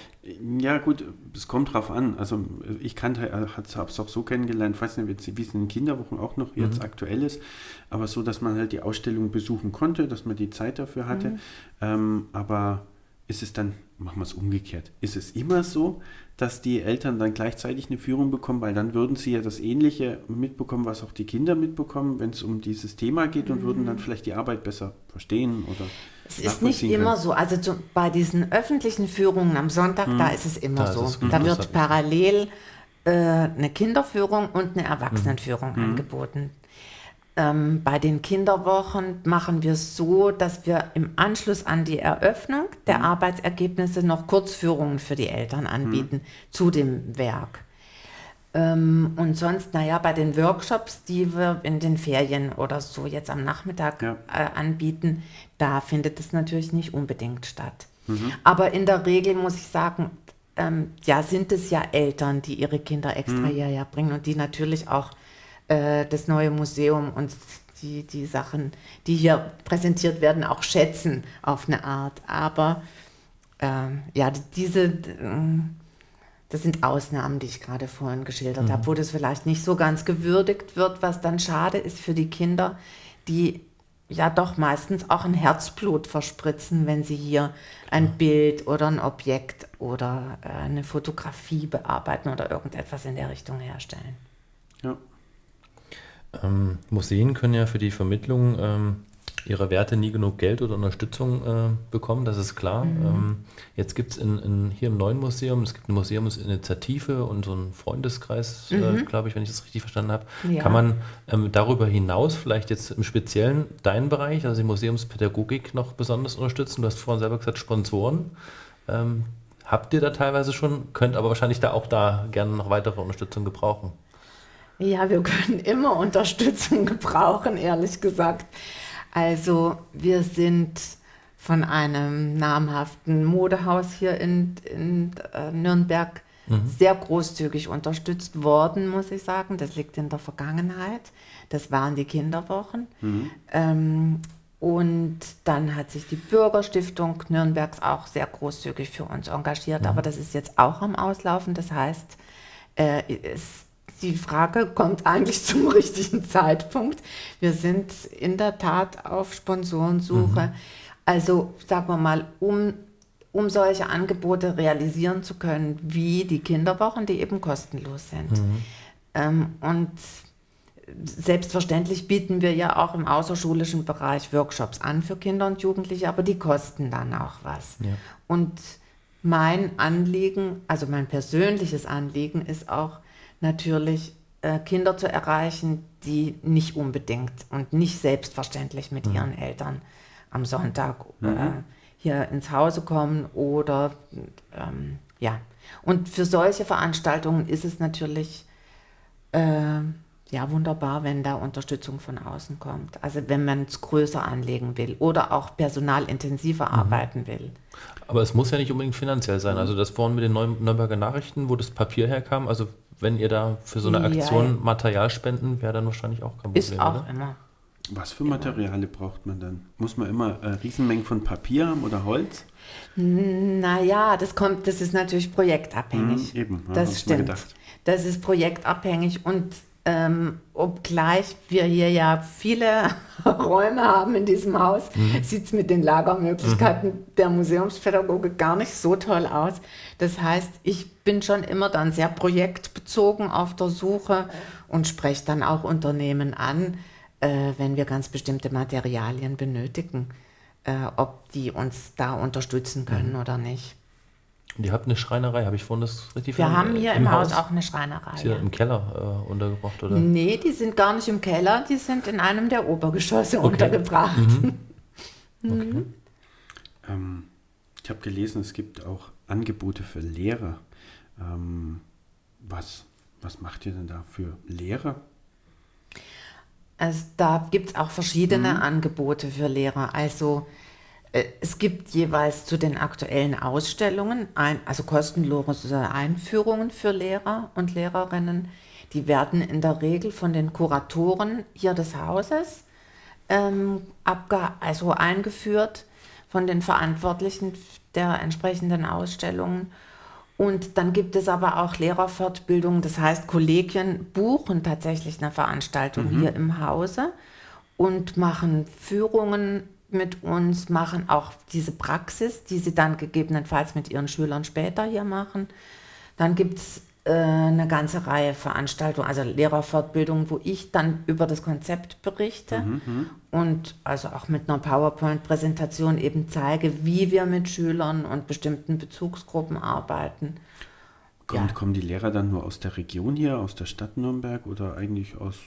Ja, gut, es kommt drauf an. Also, ich kannte, äh, habe es auch so kennengelernt, weiß nicht, wie es in den Kinderwochen auch noch jetzt mhm. aktuell ist, aber so, dass man halt die Ausstellung besuchen konnte, dass man die Zeit dafür hatte. Mhm. Ähm, aber ist es dann, machen wir es umgekehrt, ist es immer so, dass die Eltern dann gleichzeitig eine Führung bekommen, weil dann würden sie ja das Ähnliche mitbekommen, was auch die Kinder mitbekommen, wenn es um dieses Thema geht und mhm. würden dann vielleicht die Arbeit besser verstehen oder. Es ist nicht immer so. Also zu, bei diesen öffentlichen Führungen am Sonntag, mhm. da ist es immer da so. Da wird parallel äh, eine Kinderführung und eine Erwachsenenführung mhm. angeboten. Ähm, bei den Kinderwochen machen wir es so, dass wir im Anschluss an die Eröffnung der mhm. Arbeitsergebnisse noch Kurzführungen für die Eltern anbieten mhm. zu dem Werk. Ähm, und sonst, naja, bei den Workshops, die wir in den Ferien oder so jetzt am Nachmittag ja. äh, anbieten, da findet es natürlich nicht unbedingt statt. Mhm. Aber in der Regel muss ich sagen, ähm, ja, sind es ja Eltern, die ihre Kinder extra mhm. hierher bringen und die natürlich auch äh, das neue Museum und die, die Sachen, die hier präsentiert werden, auch schätzen auf eine Art. Aber äh, ja, diese, äh, das sind Ausnahmen, die ich gerade vorhin geschildert mhm. habe, wo das vielleicht nicht so ganz gewürdigt wird, was dann schade ist für die Kinder, die ja doch meistens auch ein Herzblut verspritzen, wenn sie hier ein Bild oder ein Objekt oder äh, eine Fotografie bearbeiten oder irgendetwas in der Richtung herstellen. Ja. Ähm, Museen können ja für die Vermittlung ähm, ihrer Werte nie genug Geld oder Unterstützung äh, bekommen, das ist klar. Mhm. Ähm, jetzt gibt es in, in, hier im neuen Museum, es gibt eine Museumsinitiative und so einen Freundeskreis, äh, mhm. äh, glaube ich, wenn ich das richtig verstanden habe. Ja. Kann man ähm, darüber hinaus vielleicht jetzt im Speziellen deinen Bereich, also die Museumspädagogik, noch besonders unterstützen? Du hast vorhin selber gesagt, Sponsoren. Ähm, habt ihr da teilweise schon, könnt aber wahrscheinlich da auch da gerne noch weitere Unterstützung gebrauchen. Ja, wir können immer Unterstützung gebrauchen, ehrlich gesagt. Also wir sind von einem namhaften Modehaus hier in, in äh, Nürnberg mhm. sehr großzügig unterstützt worden, muss ich sagen. Das liegt in der Vergangenheit. Das waren die Kinderwochen. Mhm. Ähm, und dann hat sich die Bürgerstiftung Nürnbergs auch sehr großzügig für uns engagiert. Mhm. Aber das ist jetzt auch am Auslaufen. Das heißt, äh, es die Frage kommt eigentlich zum richtigen Zeitpunkt. Wir sind in der Tat auf Sponsorensuche. Mhm. Also sagen wir mal, um, um solche Angebote realisieren zu können, wie die Kinderwochen, die eben kostenlos sind. Mhm. Ähm, und selbstverständlich bieten wir ja auch im außerschulischen Bereich Workshops an für Kinder und Jugendliche, aber die kosten dann auch was. Ja. Und mein Anliegen, also mein persönliches Anliegen ist auch, natürlich äh, Kinder zu erreichen, die nicht unbedingt und nicht selbstverständlich mit mhm. ihren Eltern am Sonntag äh, mhm. hier ins Hause kommen oder ähm, ja. Und für solche Veranstaltungen ist es natürlich äh, ja wunderbar, wenn da Unterstützung von außen kommt. Also wenn man es größer anlegen will oder auch personalintensiver mhm. arbeiten will. Aber es muss ja nicht unbedingt finanziell sein. Also das vorhin mit den Nürnberger Nachrichten, wo das Papier herkam, also wenn ihr da für so eine Aktion ja, Material spenden, wäre dann wahrscheinlich auch kein Problem. Ist auch oder? immer. Was für Materialien braucht man dann? Muss man immer äh, Riesenmengen von Papier haben oder Holz? Naja, das kommt, das ist natürlich projektabhängig. Mhm, eben, ja, das stimmt. Das ist projektabhängig und ähm, obgleich wir hier ja viele Räume haben in diesem Haus, mhm. sieht es mit den Lagermöglichkeiten mhm. der Museumspädagogik gar nicht so toll aus. Das heißt, ich bin schon immer dann sehr projektbezogen auf der Suche und spreche dann auch Unternehmen an, äh, wenn wir ganz bestimmte Materialien benötigen, äh, ob die uns da unterstützen können mhm. oder nicht. Und ihr habt eine Schreinerei, habe ich vorhin das richtig Wir haben hier im, im Haus, auch eine Schreinerei. Ist ja. im Keller äh, untergebracht, oder? Nee, die sind gar nicht im Keller, die sind in einem der Obergeschosse okay. untergebracht. Mhm. Okay. Mhm. Ähm, ich habe gelesen, es gibt auch Angebote für Lehrer. Ähm, was, was macht ihr denn da für Lehrer? Also da gibt es auch verschiedene mhm. Angebote für Lehrer. Also es gibt jeweils zu den aktuellen Ausstellungen, ein, also kostenlose Einführungen für Lehrer und Lehrerinnen. Die werden in der Regel von den Kuratoren hier des Hauses ähm, also eingeführt, von den Verantwortlichen der entsprechenden Ausstellungen. Und dann gibt es aber auch Lehrerfortbildungen, das heißt, Kollegien buchen tatsächlich eine Veranstaltung mhm. hier im Hause und machen Führungen mit uns, machen auch diese Praxis, die sie dann gegebenenfalls mit ihren Schülern später hier machen. Dann gibt es äh, eine ganze Reihe Veranstaltungen, also Lehrerfortbildungen, wo ich dann über das Konzept berichte mhm, mhm. und also auch mit einer PowerPoint-Präsentation eben zeige, wie wir mit Schülern und bestimmten Bezugsgruppen arbeiten. Kommt, ja. Kommen die Lehrer dann nur aus der Region hier, aus der Stadt Nürnberg oder eigentlich aus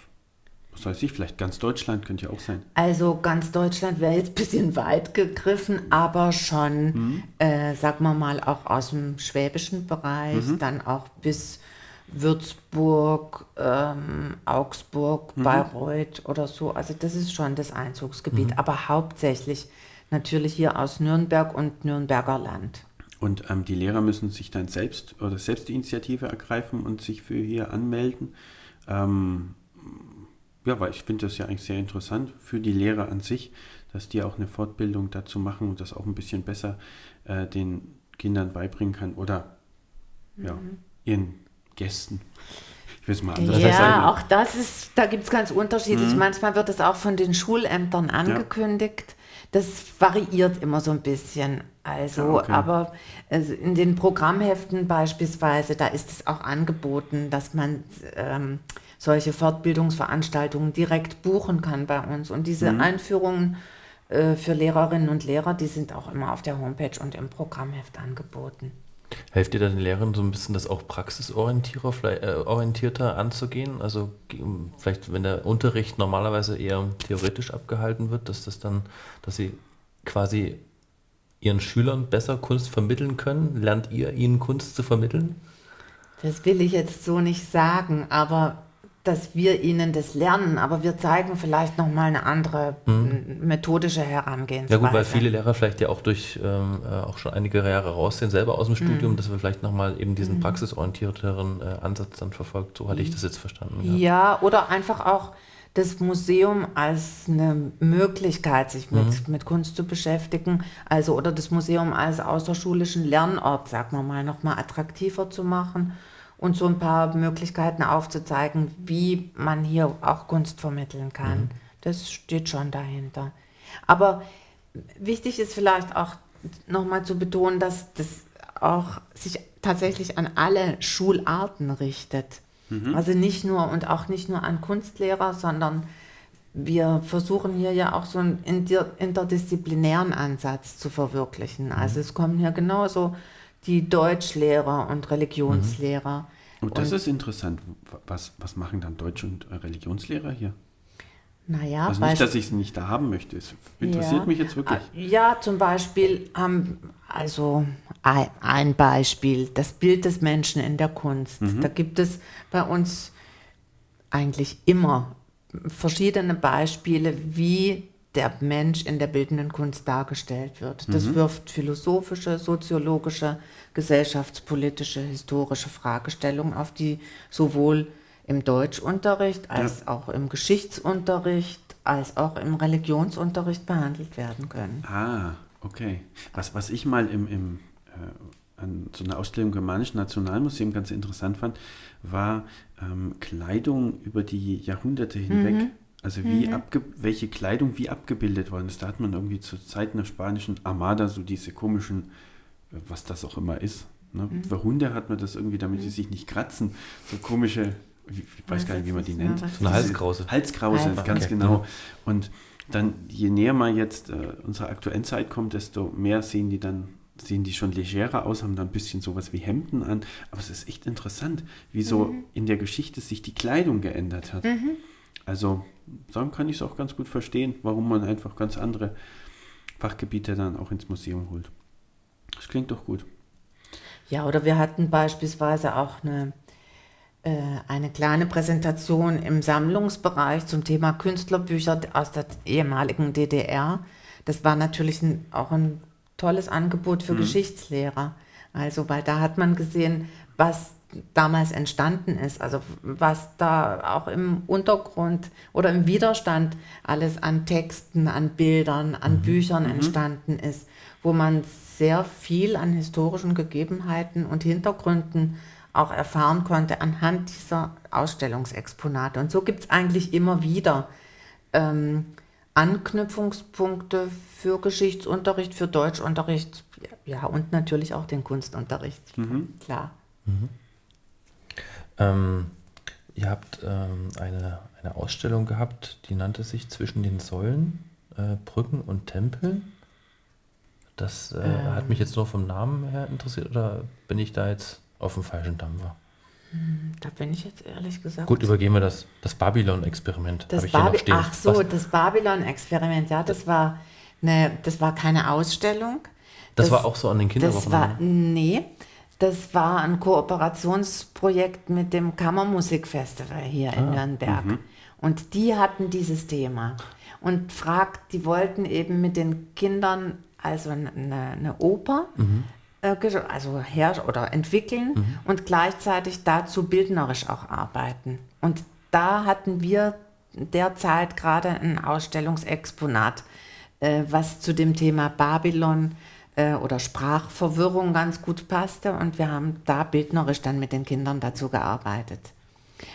was weiß ich, vielleicht ganz Deutschland könnte ja auch sein. Also ganz Deutschland wäre jetzt ein bisschen weit gegriffen, aber schon, mhm. äh, sagen wir mal, auch aus dem schwäbischen Bereich, mhm. dann auch bis Würzburg, ähm, Augsburg, mhm. Bayreuth oder so. Also das ist schon das Einzugsgebiet, mhm. aber hauptsächlich natürlich hier aus Nürnberg und Nürnberger Land. Und ähm, die Lehrer müssen sich dann selbst oder selbst die Initiative ergreifen und sich für hier anmelden. Ähm, ja, weil ich finde das ja eigentlich sehr interessant für die Lehrer an sich, dass die auch eine Fortbildung dazu machen und das auch ein bisschen besser äh, den Kindern beibringen kann oder mhm. ja, ihren Gästen. Ich will es mal anders Ja, sagen. auch das ist, da gibt es ganz unterschiedlich. Mhm. Manchmal wird es auch von den Schulämtern angekündigt. Ja. Das variiert immer so ein bisschen. Also, ja, okay. aber also in den Programmheften beispielsweise, da ist es auch angeboten, dass man ähm, solche Fortbildungsveranstaltungen direkt buchen kann bei uns. Und diese mhm. Einführungen äh, für Lehrerinnen und Lehrer, die sind auch immer auf der Homepage und im Programmheft angeboten. Helft ihr den Lehrern so ein bisschen, das auch praxisorientierter äh, anzugehen? Also vielleicht, wenn der Unterricht normalerweise eher theoretisch abgehalten wird, dass das dann, dass sie quasi ihren Schülern besser Kunst vermitteln können? Lernt ihr ihnen Kunst zu vermitteln? Das will ich jetzt so nicht sagen, aber dass wir ihnen das lernen, aber wir zeigen vielleicht nochmal eine andere mhm. methodische Herangehensweise. Ja gut, weil viele Lehrer vielleicht ja auch durch ähm, äh, auch schon einige Jahre raus sind, selber aus dem Studium, mhm. dass wir vielleicht nochmal eben diesen mhm. praxisorientierteren äh, Ansatz dann verfolgt. So hatte ich das jetzt verstanden. Ja, ja oder einfach auch das Museum als eine Möglichkeit, sich mit, mhm. mit Kunst zu beschäftigen, also oder das Museum als außerschulischen Lernort, sagen wir mal, nochmal attraktiver zu machen und so ein paar Möglichkeiten aufzuzeigen, wie man hier auch Kunst vermitteln kann. Mhm. Das steht schon dahinter. Aber wichtig ist vielleicht auch nochmal zu betonen, dass das auch sich tatsächlich an alle Schularten richtet. Mhm. Also nicht nur und auch nicht nur an Kunstlehrer, sondern wir versuchen hier ja auch so einen interdisziplinären Ansatz zu verwirklichen. Also mhm. es kommen hier genauso die Deutschlehrer und Religionslehrer. Mhm. Und das und, ist interessant. Was, was machen dann Deutsch- und Religionslehrer hier? Naja, also nicht, dass ich es nicht da haben möchte. Es interessiert ja, mich jetzt wirklich. Ja, zum Beispiel haben, also ein, ein, Beispiel, das Bild des Menschen in der Kunst. Mhm. Da gibt es bei uns eigentlich immer verschiedene Beispiele, wie der Mensch in der bildenden Kunst dargestellt wird. Das mhm. wirft philosophische, soziologische, gesellschaftspolitische, historische Fragestellungen auf, die sowohl im Deutschunterricht als ja. auch im Geschichtsunterricht als auch im Religionsunterricht behandelt werden können. Ah, okay. Was, was ich mal im, im, äh, an so einer Ausstellung im Germanischen Nationalmuseum ganz interessant fand, war ähm, Kleidung über die Jahrhunderte hinweg. Mhm also wie mhm. abge welche Kleidung wie abgebildet worden ist. Da hat man irgendwie zur Zeit einer spanischen Armada so diese komischen, äh, was das auch immer ist. Ne? Mhm. Für Hunde hat man das irgendwie, damit sie mhm. sich nicht kratzen, so komische, ich weiß gar nicht, wie man die nennt. So eine Halskrause. Halskrause, Halskrause. ganz okay. genau. Und dann, je näher man jetzt äh, unserer aktuellen Zeit kommt, desto mehr sehen die dann sehen die schon legerer aus, haben dann ein bisschen sowas wie Hemden an. Aber es ist echt interessant, wie so mhm. in der Geschichte sich die Kleidung geändert hat. Mhm. Also dann kann ich es auch ganz gut verstehen, warum man einfach ganz andere Fachgebiete dann auch ins Museum holt. Das klingt doch gut. Ja, oder wir hatten beispielsweise auch eine, äh, eine kleine Präsentation im Sammlungsbereich zum Thema Künstlerbücher aus der ehemaligen DDR. Das war natürlich ein, auch ein tolles Angebot für mhm. Geschichtslehrer. Also, weil da hat man gesehen, was damals entstanden ist, also was da auch im Untergrund oder im Widerstand alles an Texten, an Bildern, an mhm. Büchern mhm. entstanden ist, wo man sehr viel an historischen Gegebenheiten und Hintergründen auch erfahren konnte anhand dieser Ausstellungsexponate. Und so gibt es eigentlich immer wieder ähm, Anknüpfungspunkte für Geschichtsunterricht, für Deutschunterricht, ja, und natürlich auch den Kunstunterricht, mhm. klar. Mhm. Ähm, ihr habt ähm, eine, eine Ausstellung gehabt, die nannte sich Zwischen den Säulen, äh, Brücken und Tempeln. Das äh, ähm. hat mich jetzt nur vom Namen her interessiert oder bin ich da jetzt auf dem falschen Dampfer? Hm, da bin ich jetzt ehrlich gesagt. Gut, übergehen wir das, das Babylon-Experiment. Das habe ich hier noch Baby stehen. Ach so, Was, das Babylon-Experiment, ja, das war, eine, das war keine Ausstellung. das, war auch so an den Kinderwochen. Das war, nee, das war ein Kooperationsprojekt mit dem Kammermusikfestival hier in Ah, Nürnberg. mhm. Und die hatten dieses Thema. Und fragt, die wollten eben mit den Kindern also eine, eine Oper Mhm. äh, also her oder entwickeln und gleichzeitig dazu bildnerisch auch arbeiten. Und da hatten wir derzeit gerade ein Ausstellungsexponat, äh, was zu dem Thema Babylon äh, oder Sprachverwirrung ganz gut passte. Und wir haben da bildnerisch dann mit den Kindern dazu gearbeitet.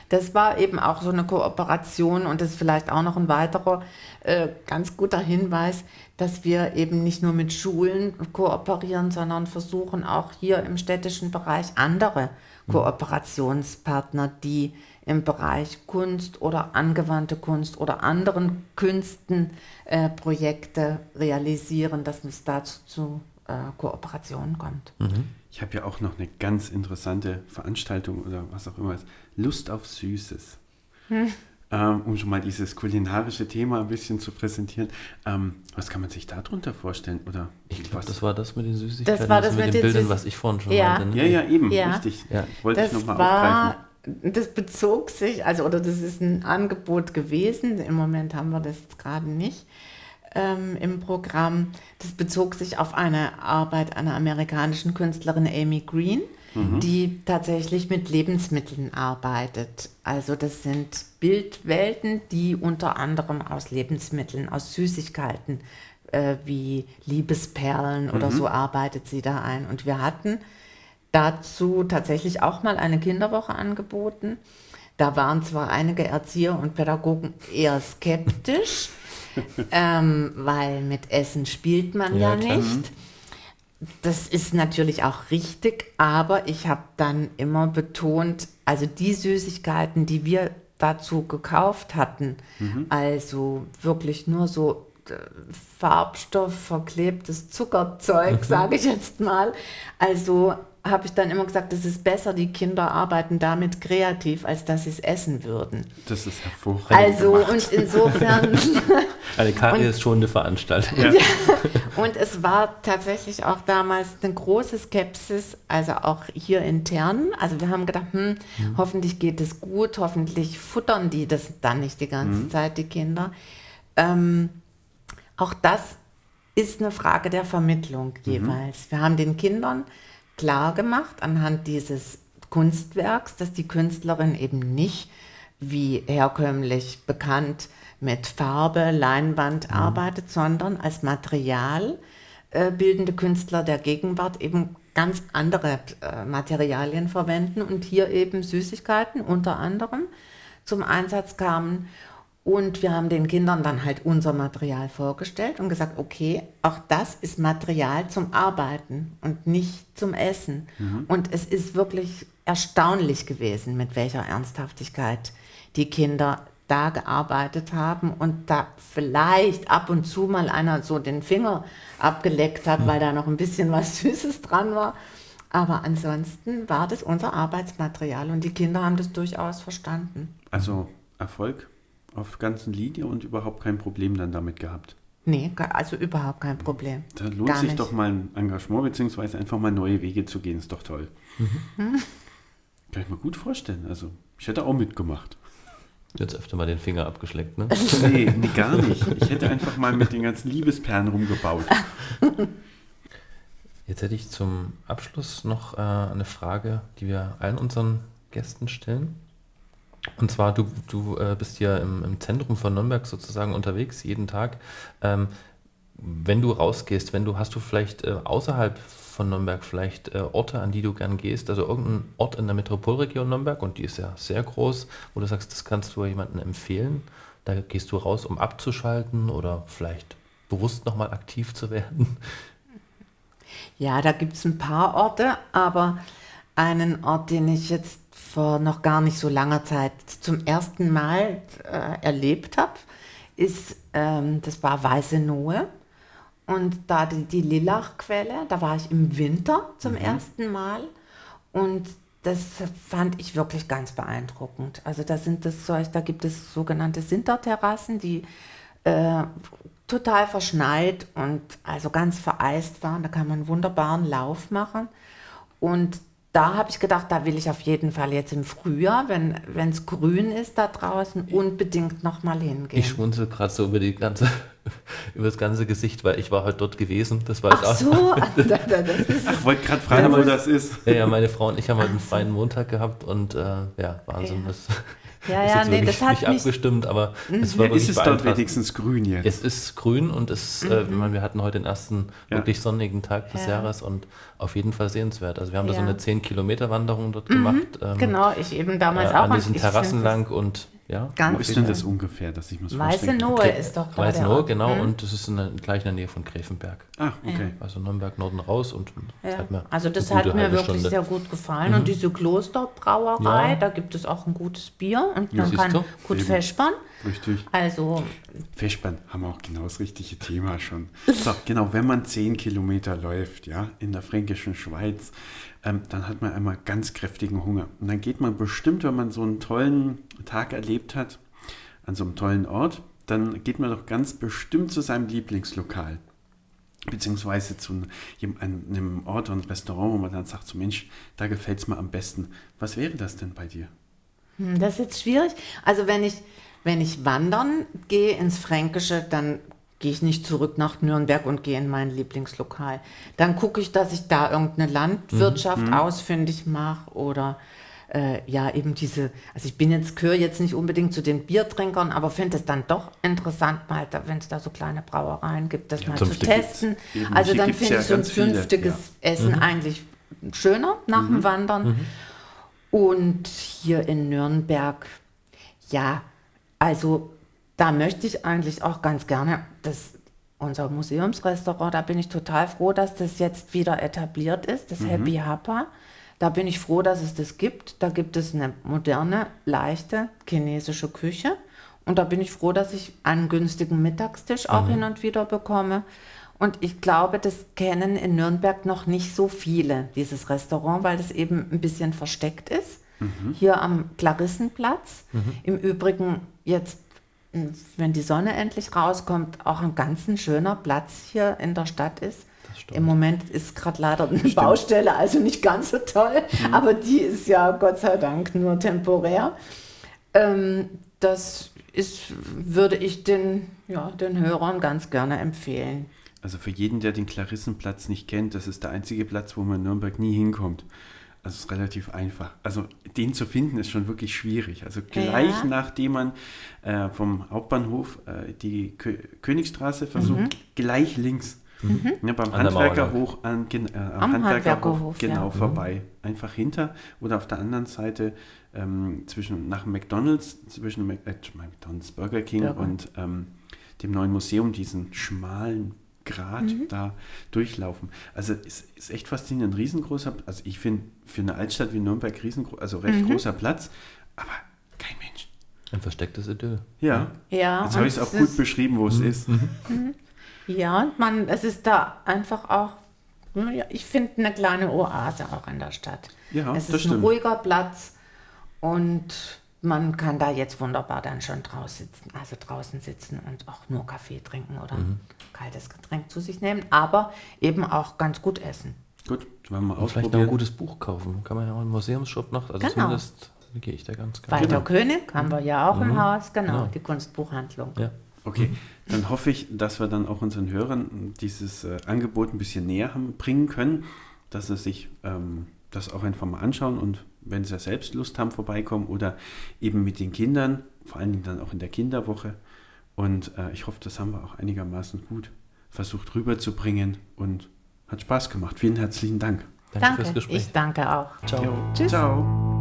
Das war eben auch so eine Kooperation und das ist vielleicht auch noch ein weiterer äh, ganz guter Hinweis, dass wir eben nicht nur mit Schulen kooperieren, sondern versuchen auch hier im städtischen Bereich andere Kooperationspartner, die im Bereich Kunst oder angewandte Kunst oder anderen Künsten äh, Projekte realisieren, dass es dazu zu äh, Kooperationen kommt. Ich habe ja auch noch eine ganz interessante Veranstaltung oder was auch immer. Lust auf Süßes. Ähm, um schon mal dieses kulinarische Thema ein bisschen zu präsentieren. Ähm, was kann man sich darunter vorstellen? Oder ich glaube, was? das war das mit den Süßigkeiten. Das war das mit, mit den den Bildern, Süß- was ich vorhin schon Ja. meinte. ne? ja, ja, eben, Ja. richtig. Ja. Wollte ich Das nochmal war, aufgreifen. Das bezog sich, also oder das ist ein Angebot gewesen. Im Moment haben wir das jetzt gerade nicht ähm, im Programm. Das bezog sich auf eine Arbeit einer amerikanischen Künstlerin Amy Green, die tatsächlich mit Lebensmitteln arbeitet. Also das sind Bildwelten, die unter anderem aus Lebensmitteln, aus Süßigkeiten äh, wie Liebesperlen oder so arbeitet sie da ein. Und wir hatten dazu tatsächlich auch mal eine Kinderwoche angeboten. Da waren zwar einige Erzieher und Pädagogen eher skeptisch, ähm, weil mit Essen spielt man ja, Ja, nicht. Das ist natürlich auch richtig, aber ich habe dann immer betont, also die Süßigkeiten, die wir dazu gekauft hatten, also wirklich nur so Farbstoff, verklebtes Zuckerzeug, sage ich jetzt mal. Also habe ich dann immer gesagt, es ist besser, die Kinder arbeiten damit kreativ, als dass sie es essen würden. Das ist hervorragend. Also gemacht. und insofern Eine Karies schonende Veranstaltung. Und es war tatsächlich auch damals eine große Skepsis, also auch hier intern. Also wir haben gedacht, hm, hoffentlich geht es gut, hoffentlich futtern die das dann nicht die ganze Zeit, die Kinder. Ähm, auch das ist eine Frage der Vermittlung jeweils. Wir haben den Kindern klar gemacht anhand dieses Kunstwerks, dass die Künstlerin eben nicht wie herkömmlich bekannt mit Farbe, Leinwand arbeitet, sondern als Material äh, bildende Künstler der Gegenwart eben ganz andere äh, Materialien verwenden und hier eben Süßigkeiten unter anderem zum Einsatz kamen. Und wir haben den Kindern dann halt unser Material vorgestellt und gesagt, okay, auch das ist Material zum Arbeiten und nicht zum Essen. Und es ist wirklich erstaunlich gewesen, mit welcher Ernsthaftigkeit die Kinder da gearbeitet haben und da vielleicht ab und zu mal einer so den Finger abgeleckt hat, weil da noch ein bisschen was Süßes dran war. Aber ansonsten war das unser Arbeitsmaterial und die Kinder haben das durchaus verstanden. Also Erfolg auf ganzen Linie und überhaupt kein Problem dann damit gehabt. Nee, also überhaupt kein Problem. Da lohnt Gar sich nicht. doch mal ein Engagement, beziehungsweise einfach mal neue Wege zu gehen, ist doch toll. Mhm. Kann ich mir gut vorstellen. Also, ich hätte auch mitgemacht. Jetzt öfter mal den Finger abgeschleckt, ne? Nee, nee, gar nicht. Ich hätte einfach mal mit den ganzen Liebesperlen rumgebaut. Jetzt hätte ich zum Abschluss noch äh, eine Frage, die wir allen unseren Gästen stellen. Und zwar, du, du äh, bist ja im, im Zentrum von Nürnberg sozusagen unterwegs, jeden Tag. Ähm, wenn du rausgehst, wenn du, hast du vielleicht äh, außerhalb von Nürnberg vielleicht äh, Orte, an die du gern gehst, also irgendein Ort in der Metropolregion Nürnberg, und die ist ja sehr groß, wo du sagst, das kannst du jemandem empfehlen. Da gehst du raus, um abzuschalten oder vielleicht bewusst nochmal aktiv zu werden. Ja, da gibt es ein paar Orte, aber einen Ort, den ich jetzt vor noch gar nicht so langer Zeit zum ersten Mal äh, erlebt habe, ist, ähm, das war Weißenohe. Und da die, die Lillachquelle, da war ich im Winter zum ersten Mal. Und das fand ich wirklich ganz beeindruckend. Also da sind es solch, da gibt es sogenannte Sinterterrassen, die äh, total verschneit und also ganz vereist waren. Da kann man einen wunderbaren Lauf machen. Und da habe ich gedacht, da will ich auf jeden Fall jetzt im Frühjahr, wenn es grün ist da draußen, unbedingt nochmal hingehen. Ich schmunzel gerade so über die ganze, über das ganze Gesicht, weil ich war heute dort gewesen. Das war Ach auch, so, ich wollte gerade fragen, wo das ist. Ja, ja, meine Frau und ich haben heute einen freien Montag gehabt und äh, ja, Wahnsinn. Ja. Ja, ja, nee, das hat nicht mich abgestimmt, aber es war ja, Ist es dort wenigstens grün jetzt? Es ist grün und es, äh, mhm. äh, wir hatten heute den ersten ja. wirklich sonnigen Tag des ja. Jahres und auf jeden Fall sehenswert. Also wir haben da so eine 10 Kilometer Wanderung dort mhm. gemacht. Ähm, genau, ich eben damals äh, auch. An diesen Terrassen lang und ja. Ganz Wo ist denn das ungefähr, dass ich mir Weißenohe ist doch gerade Weißenohe, genau, mhm. und das ist in der, gleich in der Nähe von Gräfenberg. Ah, okay. Also Nürnberg Norden raus und ja. das hat mir Also das hat mir wirklich Stunde. sehr gut gefallen. Mhm. Und diese Klosterbrauerei, ja. da gibt es auch ein gutes Bier und man kann du? gut Eben. fespern. Richtig. Also. Fespern haben wir auch genau das richtige Thema schon. So, genau, wenn man zehn Kilometer läuft, ja, in der fränkischen Schweiz, ähm, dann hat man einmal ganz kräftigen Hunger. Und dann geht man bestimmt, wenn man so einen tollen Tag erlebt hat, an so einem tollen Ort, dann geht man doch ganz bestimmt zu seinem Lieblingslokal. Beziehungsweise zu einem Ort und Restaurant, wo man dann sagt, so Mensch, da gefällt es mir am besten. Was wäre das denn bei dir? Hm, das ist jetzt schwierig. Also wenn ich, wenn ich wandern gehe ins Fränkische, dann gehe ich nicht zurück nach Nürnberg und gehe in mein Lieblingslokal. Dann gucke ich, dass ich da irgendeine Landwirtschaft mhm. ausfindig mache oder äh, ja, eben diese, also ich bin jetzt, gehöre jetzt nicht unbedingt zu den Biertrinkern, aber finde es dann doch interessant, mal, wenn es da so kleine Brauereien gibt, das ja, mal zu testen. Also dann finde ja ich so ein fünftiges ja. Essen mhm. eigentlich schöner nach mhm. dem Wandern. Mhm. Und hier in Nürnberg, ja, also da möchte ich eigentlich auch ganz gerne, dass unser Museumsrestaurant, da bin ich total froh, dass das jetzt wieder etabliert ist, das mhm. Happy Hapa. Da bin ich froh, dass es das gibt. Da gibt es eine moderne, leichte chinesische Küche. Und da bin ich froh, dass ich einen günstigen Mittagstisch auch mhm. hin und wieder bekomme. Und ich glaube, das kennen in Nürnberg noch nicht so viele, dieses Restaurant, weil das eben ein bisschen versteckt ist. Mhm. Hier am Klarissenplatz. Mhm. Im Übrigen jetzt wenn die Sonne endlich rauskommt, auch ein ganz schöner Platz hier in der Stadt ist. Im Moment ist gerade leider eine Stimmt. Baustelle, also nicht ganz so toll, mhm. aber die ist ja Gott sei Dank nur temporär. Ähm, das ist, würde ich den, ja, den Hörern ganz gerne empfehlen. Also für jeden, der den Klarissenplatz nicht kennt, das ist der einzige Platz, wo man in Nürnberg nie hinkommt. Also es ist relativ einfach. Also den zu finden ist schon wirklich schwierig. Also gleich ja. nachdem man äh, vom Hauptbahnhof äh, die Kö Königstraße versucht, mhm. gleich links. Mhm. Ja, beim an Handwerker hoch, an, äh, am, am Handwerkerhof Handwerker genau ja. vorbei. Einfach hinter oder auf der anderen Seite ähm, zwischen nach McDonalds, zwischen Mac, äh, McDonalds, Burger King Burger. und ähm, dem neuen Museum, diesen schmalen Grad mhm. da durchlaufen. Also es ist echt faszinierend, ein riesengroßer, also ich finde für eine Altstadt wie Nürnberg riesengroß, also recht mhm. großer Platz, aber kein Mensch. Ein verstecktes Idyll. Ja. ja Jetzt habe ich es auch gut beschrieben, wo es mhm. ist. Mhm. Mhm. Ja, man, es ist da einfach auch, ich finde eine kleine Oase auch in der Stadt. Ja, es ist ein stimmt. ruhiger Platz und man kann da jetzt wunderbar dann schon draußen sitzen, also draußen sitzen und auch nur Kaffee trinken oder mhm. kaltes Getränk zu sich nehmen, aber eben auch ganz gut essen. Gut, wenn wir mal Vielleicht noch ein gutes Buch kaufen. Kann man ja auch im Museumsshop noch. Also genau. zumindest gehe ich da ganz gerne. Walter genau. König haben wir ja auch mhm. im Haus, genau, genau, die Kunstbuchhandlung. Ja. Okay, dann hoffe ich, dass wir dann auch unseren Hörern dieses äh, Angebot ein bisschen näher haben, bringen können, dass sie sich ähm, das auch einfach mal anschauen und wenn sie selbst Lust haben, vorbeikommen oder eben mit den Kindern, vor allen Dingen dann auch in der Kinderwoche. Und äh, ich hoffe, das haben wir auch einigermaßen gut versucht rüberzubringen und hat Spaß gemacht. Vielen herzlichen Dank. Danke, danke fürs Gespräch. Ich danke auch. Ciao. Tschüss. Ciao.